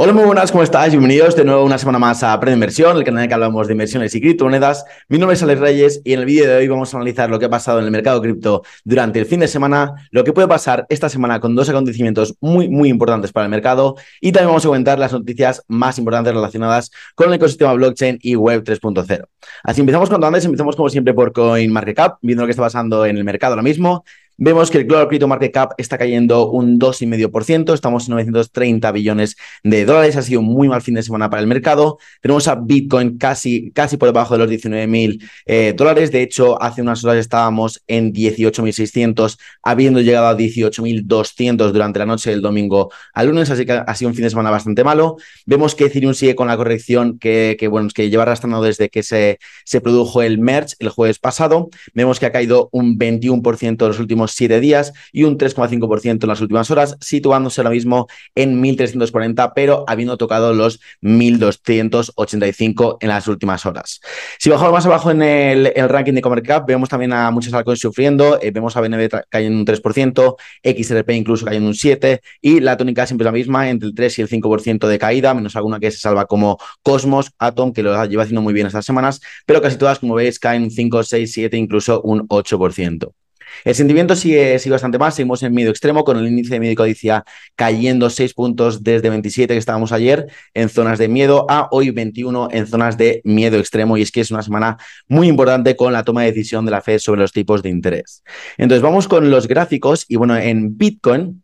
Hola, muy buenas, ¿cómo estáis? Bienvenidos de nuevo una semana más a Aprende Inversión, el canal en el que hablamos de inversiones y criptomonedas. Mi nombre es Alex Reyes y en el vídeo de hoy vamos a analizar lo que ha pasado en el mercado cripto durante el fin de semana, lo que puede pasar esta semana con dos acontecimientos muy, muy importantes para el mercado y también vamos a comentar las noticias más importantes relacionadas con el ecosistema blockchain y Web 3.0. Así empezamos cuando antes, empezamos como siempre por CoinMarketCap, viendo lo que está pasando en el mercado ahora mismo. Vemos que el Global Crypto Market Cap está cayendo un 2,5%, estamos en 930 billones de dólares, ha sido un muy mal fin de semana para el mercado. Tenemos a Bitcoin casi, casi por debajo de los 19.000 eh, dólares, de hecho hace unas horas estábamos en 18.600, habiendo llegado a 18.200 durante la noche del domingo al lunes, así que ha sido un fin de semana bastante malo. Vemos que Ethereum sigue con la corrección que, que bueno, que lleva arrastrando desde que se, se produjo el merge el jueves pasado. Vemos que ha caído un 21% en los últimos siete días y un 3,5% en las últimas horas, situándose ahora mismo en 1.340, pero habiendo tocado los 1.285 en las últimas horas. Si bajamos más abajo en el, ranking de ComerCap, vemos también a muchos altcoins sufriendo, eh, vemos a BNB cayendo un 3%, XRP incluso cayendo un 7% y la tónica siempre es la misma, entre el 3 y el 5% de caída, menos alguna que se salva como Cosmos, Atom, que lo lleva haciendo muy bien estas semanas, pero casi todas, como veis, caen 5, 6, 7, incluso un 8%. El sentimiento sigue, sigue bastante más, seguimos en medio extremo con el índice de miedo y codicia cayendo 6 puntos desde 27 que estábamos ayer en zonas de miedo a hoy 21 en zonas de miedo extremo. Y es que es una semana muy importante con la toma de decisión de la Fed sobre los tipos de interés. Entonces vamos con los gráficos. Y bueno, en Bitcoin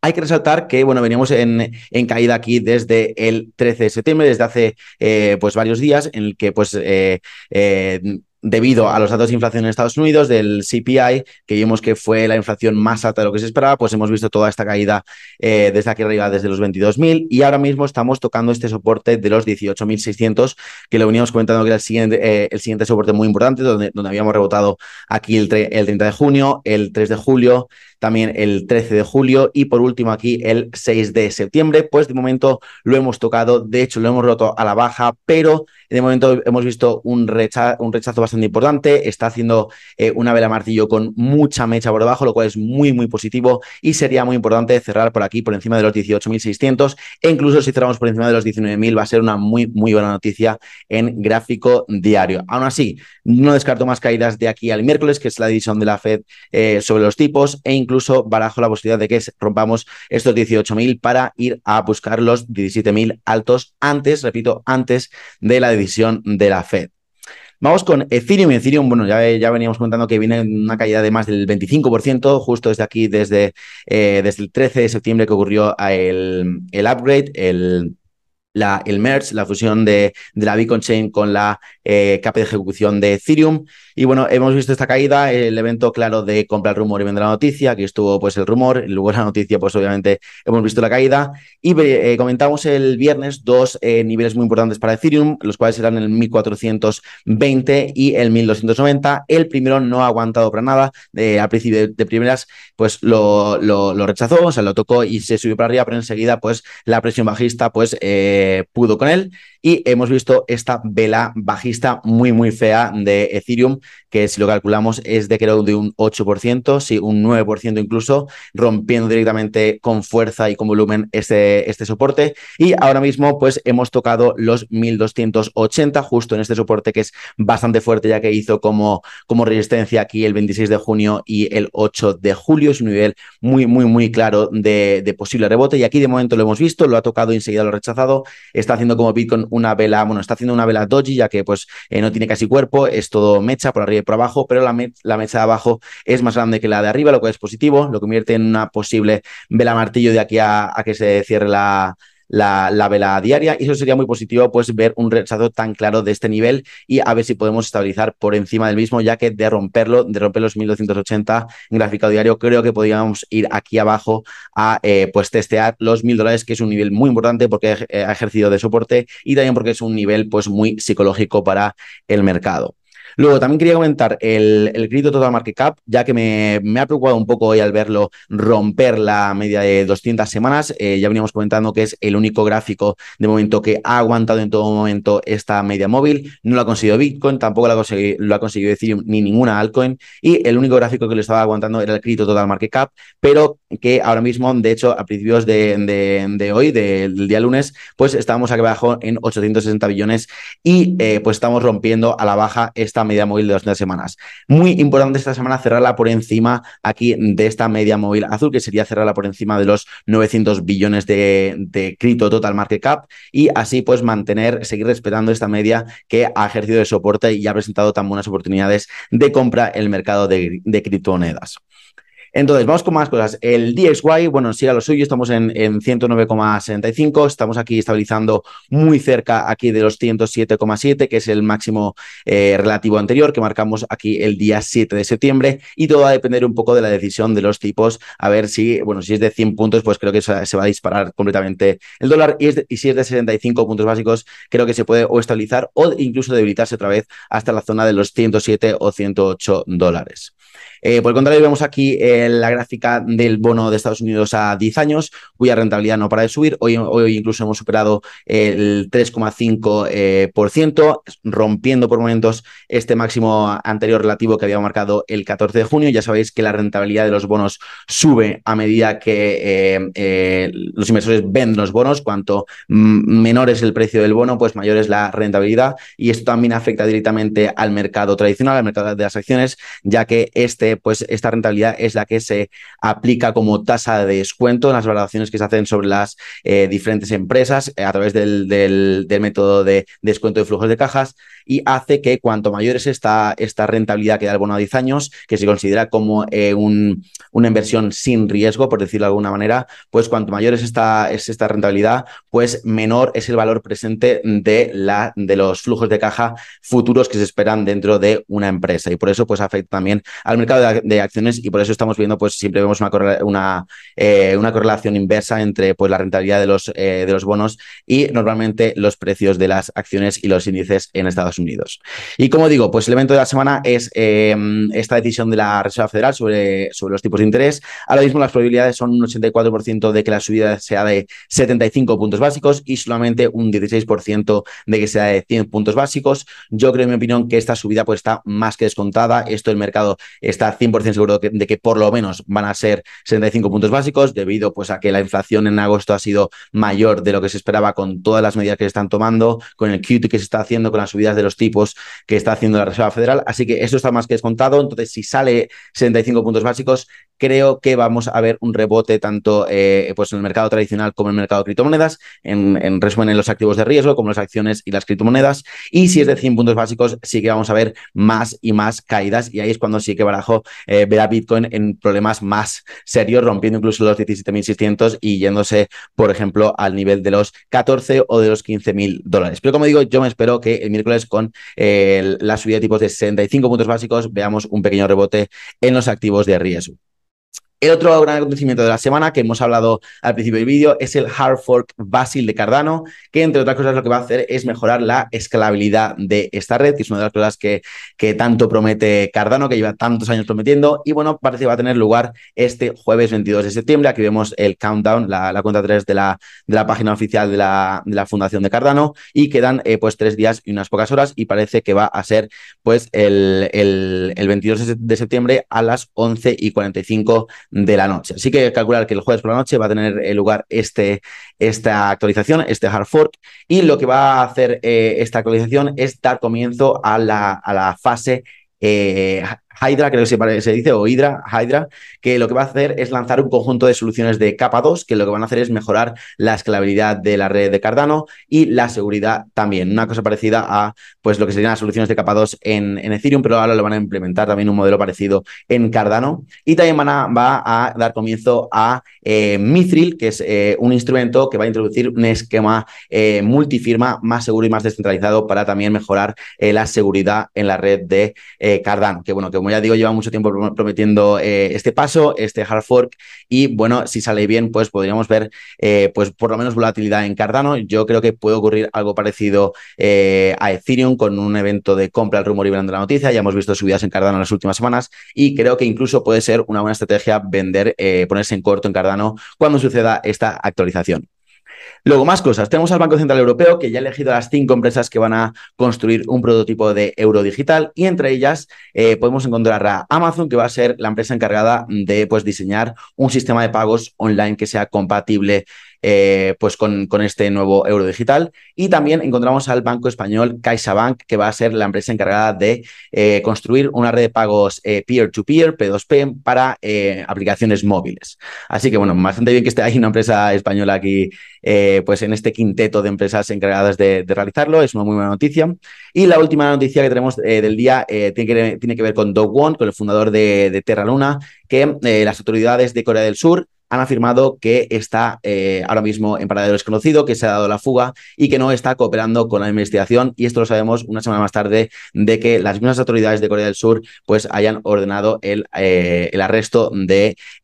hay que resaltar que, bueno, veníamos en, en, caída aquí desde el 13 de septiembre, desde hace eh, pues varios días, en el que pues eh, eh, debido a los datos de inflación en Estados Unidos, del CPI, que vimos que fue la inflación más alta de lo que se esperaba, pues hemos visto toda esta caída eh, desde aquí arriba, desde los 22.000, y ahora mismo estamos tocando este soporte de los 18.600, que lo veníamos comentando que era el siguiente, eh, el siguiente soporte muy importante, donde, donde habíamos rebotado aquí el, el 30 de junio, el 3 de julio, también el 13 de julio y por último aquí el 6 de septiembre. Pues de momento lo hemos tocado, de hecho lo hemos roto a la baja, pero de momento hemos visto un, un rechazo bastante importante, está haciendo eh, una vela martillo con mucha mecha por debajo, lo cual es muy, muy positivo y sería muy importante cerrar por aquí por encima de los 18.600 e incluso si cerramos por encima de los 19.000 va a ser una muy, muy buena noticia en gráfico diario. Aún así, no descarto más caídas de aquí al miércoles, que es la división de la Fed eh, sobre los tipos e incluso barajo la posibilidad de que rompamos estos 18.000 para ir a buscar los 17.000 altos antes, repito, antes de la división de la Fed. Vamos con Ethereum. Ethereum, bueno, ya, ya veníamos comentando que viene una caída de más del 25%, justo desde aquí, desde, eh, desde el 13 de septiembre que ocurrió el, el upgrade, el, la, el merge, la fusión de, de la Bitcoin Chain con la eh, capa de ejecución de Ethereum. Y bueno, hemos visto esta caída, el evento claro de compra el rumor y vende la noticia, aquí estuvo pues el rumor, luego la noticia pues obviamente hemos visto la caída y eh, comentamos el viernes dos eh, niveles muy importantes para Ethereum, los cuales eran el 1420 y el 1290. El primero no ha aguantado para nada, al principio de, primeras pues lo, lo, rechazó, o sea, lo tocó y se subió para arriba, pero enseguida pues la presión bajista pues pudo con él y hemos visto esta vela bajista muy muy fea de Ethereum que si lo calculamos es de era de un 8%, sí, un 9% incluso, rompiendo directamente con fuerza y con volumen este, este soporte. Y ahora mismo pues hemos tocado los 1280 justo en este soporte que es bastante fuerte ya que hizo como, como resistencia aquí el 26 de junio y el 8 de julio. Es un nivel muy, muy, muy claro de, de posible rebote y aquí de momento lo hemos visto, lo ha tocado y enseguida lo ha rechazado. Está haciendo como Bitcoin una vela, bueno, está haciendo una vela doji ya que pues eh, no tiene casi cuerpo, es todo mecha por arriba y por abajo, pero la, la mecha de abajo es más grande que la de arriba, lo cual es positivo, lo convierte en una posible vela martillo de aquí a, que se cierre la, la, vela diaria y eso sería muy positivo pues ver un rechazo tan claro de este nivel y a ver si podemos estabilizar por encima del mismo ya que de romperlo, de romper los 1280 en gráfico diario creo que podríamos ir aquí abajo a eh, pues testear los 1000 dólares que es un nivel muy importante porque ha ejercido de soporte y también porque es un nivel pues muy psicológico para el mercado. Luego, también quería comentar el, el crédito total market cap, ya que me, me, ha preocupado un poco hoy al verlo romper la media de 200 semanas. Eh, ya veníamos comentando que es el único gráfico de momento que ha aguantado en todo momento esta media móvil. No lo ha conseguido Bitcoin, tampoco lo ha conseguido, lo Ethereum ni ninguna altcoin. Y el único gráfico que lo estaba aguantando era el crédito total market cap, pero que ahora mismo, de hecho, a principios de, de, de hoy, del día lunes, pues estábamos aquí abajo en 860 billones y eh, pues estamos rompiendo a la baja esta media móvil de 200 semanas. Muy importante esta semana cerrarla por encima aquí de esta media móvil azul, que sería cerrarla por encima de los 900 billones de, de cripto total market cap y así pues mantener, seguir respetando esta media que ha ejercido de soporte y ha presentado tan buenas oportunidades de compra el mercado de, de criptomonedas. Entonces, vamos con más cosas. El DXY, bueno, sigue a lo suyo, estamos en, en 109,65, estamos aquí estabilizando muy cerca aquí de los 107,7, que es el máximo eh, relativo anterior que marcamos aquí el día 7 de septiembre y todo va a depender un poco de la decisión de los tipos, a ver si, bueno, si es de 100 puntos, pues creo que se, va a disparar completamente el dólar y, de, y, si es de 75 puntos básicos, creo que se puede o estabilizar o incluso debilitarse otra vez hasta la zona de los 107 o 108 dólares. Eh, por el contrario, vemos aquí eh, la gráfica del bono de Estados Unidos a 10 años, cuya rentabilidad no para de subir. Hoy, hoy incluso hemos superado el 3,5%, eh, rompiendo por momentos este máximo anterior relativo que había marcado el 14 de junio. Ya sabéis que la rentabilidad de los bonos sube a medida que los inversores venden los bonos. Cuanto menor es el precio del bono, pues mayor es la rentabilidad. Y esto también afecta directamente al mercado tradicional, al mercado de las acciones, ya que este pues esta rentabilidad es la que se aplica como tasa de descuento en las valoraciones que se hacen sobre las eh, diferentes empresas eh, a través del, del, del, método de descuento de flujos de cajas y hace que cuanto mayor es esta, esta rentabilidad que da el bono a 10 años, que se considera como eh, un, una inversión sin riesgo, por decirlo de alguna manera, pues cuanto mayor es esta, es esta rentabilidad, pues menor es el valor presente de, la, de los flujos de caja futuros que se esperan dentro de una empresa. Y por eso pues afecta también al mercado de, acciones y por eso estamos viendo, pues siempre vemos una, eh, una correlación inversa entre pues, la rentabilidad de los, eh, de los bonos y normalmente los precios de las acciones y los índices en Estados Unidos. Y como digo, pues el evento de la semana es eh, esta decisión de la Reserva Federal sobre, sobre los tipos de interés. Ahora mismo las probabilidades son un 84% de que la subida sea de 75 puntos básicos y solamente un 16% de que sea de 100 puntos básicos. Yo creo, en mi opinión, que esta subida pues, está más que descontada. Esto el mercado está 100% seguro de que, por lo menos van a ser 75 puntos básicos, debido pues, a que la inflación en agosto ha sido mayor de lo que se esperaba con todas las medidas que se están tomando, con el QT que se está haciendo, con las subidas de los tipos que está haciendo la Reserva Federal. Así que eso está más que descontado. Entonces, si sale 75 puntos básicos, creo que vamos a ver un rebote tanto eh, pues en el mercado tradicional como en el mercado de criptomonedas, en, en, resumen en los activos de riesgo, como las acciones y las criptomonedas. Y si es de 100 puntos básicos, sí que vamos a ver más y más caídas y ahí es cuando sí que barajo eh, ver a Bitcoin en problemas más serios, rompiendo incluso los 17.600 y yéndose, por ejemplo, al nivel de los 14 o de los 15.000 dólares. Pero como digo, yo me espero que el miércoles con eh, la subida de tipos de 65 puntos básicos veamos un pequeño rebote en los activos de riesgo. El otro gran acontecimiento de la semana que hemos hablado al principio del vídeo es el hard fork Basil de Cardano, que entre otras cosas lo que va a hacer es mejorar la escalabilidad de esta red, que es una de las cosas que, que tanto promete Cardano, que lleva tantos años prometiendo. Y bueno, parece que va a tener lugar este jueves 22 de septiembre. Aquí vemos el countdown, la, cuenta 3 de la, de la página oficial de la, de la Fundación de Cardano. Y quedan eh, pues tres días y unas pocas horas. Y parece que va a ser pues el, el, el 22 de septiembre a las 11 y 45 de la noche. Así que calcular que el jueves por la noche va a tener eh, lugar este, esta actualización, este hard fork, y lo que va a hacer eh, esta actualización es dar comienzo a la, a la fase eh, Hydra, creo que se, dice, o Hydra, Hydra, que lo que va a hacer es lanzar un conjunto de soluciones de capa 2, que lo que van a hacer es mejorar la escalabilidad de la red de Cardano y la seguridad también. Una cosa parecida a pues lo que serían las soluciones de capa 2 en, en Ethereum, pero ahora lo van a implementar también un modelo parecido en Cardano. Y también van a, va a dar comienzo a eh, Mithril, que es eh, un instrumento que va a introducir un esquema eh, multifirma más seguro y más descentralizado para también mejorar eh, la seguridad en la red de Cardano, que bueno, que como ya digo, lleva mucho tiempo prometiendo eh, este paso, este hard fork, y bueno, si sale bien, pues podríamos ver, eh, pues por lo menos volatilidad en Cardano. Yo creo que puede ocurrir algo parecido eh, a Ethereum con un evento de compra al rumor y de la noticia. Ya hemos visto subidas en Cardano en las últimas semanas y creo que incluso puede ser una buena estrategia vender, ponerse en corto en Cardano cuando suceda esta actualización. Luego, más cosas. Tenemos al Banco Central Europeo que ya ha elegido a las cinco empresas que van a construir un prototipo de euro digital y entre ellas eh, podemos encontrar a Amazon, que va a ser la empresa encargada de pues, diseñar un sistema de pagos online que sea compatible eh, pues con, este nuevo euro digital. Y también encontramos al banco español CaixaBank, que va a ser la empresa encargada de eh, construir una red de pagos eh, peer-to-peer, P2P, para aplicaciones móviles. Así que, bueno, bastante bien que esté ahí una empresa española aquí, pues en este quinteto de empresas encargadas de, realizarlo. Es una muy buena noticia. Y la última noticia que tenemos del día tiene que, tiene, que, ver con Dog Won, con el fundador de, de Terra Luna, que las autoridades de Corea del Sur han afirmado que está eh, ahora mismo en paradero desconocido, que se ha dado la fuga y que no está cooperando con la investigación. Y esto lo sabemos una semana más tarde de que las mismas autoridades de Corea del Sur pues hayan ordenado el, eh, arresto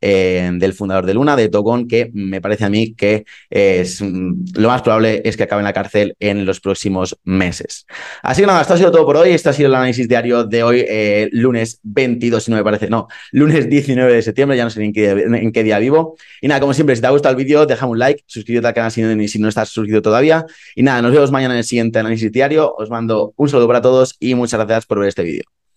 eh, del fundador de Luna, de Togon, que me parece a mí que es, mm, lo más probable es que acabe en la cárcel en los próximos meses. Así que nada, esto ha sido todo por hoy. Este ha sido el análisis diario de hoy, lunes 22, si no me parece, no, lunes 19 de septiembre, ya no sé en en qué día vivo. Y nada, como siempre, si te ha gustado el vídeo, déjame un like, suscríbete al canal si no, si no estás suscrito todavía. Y nada, nos vemos mañana en el siguiente análisis diario. Os mando un saludo para todos y muchas gracias por ver este vídeo.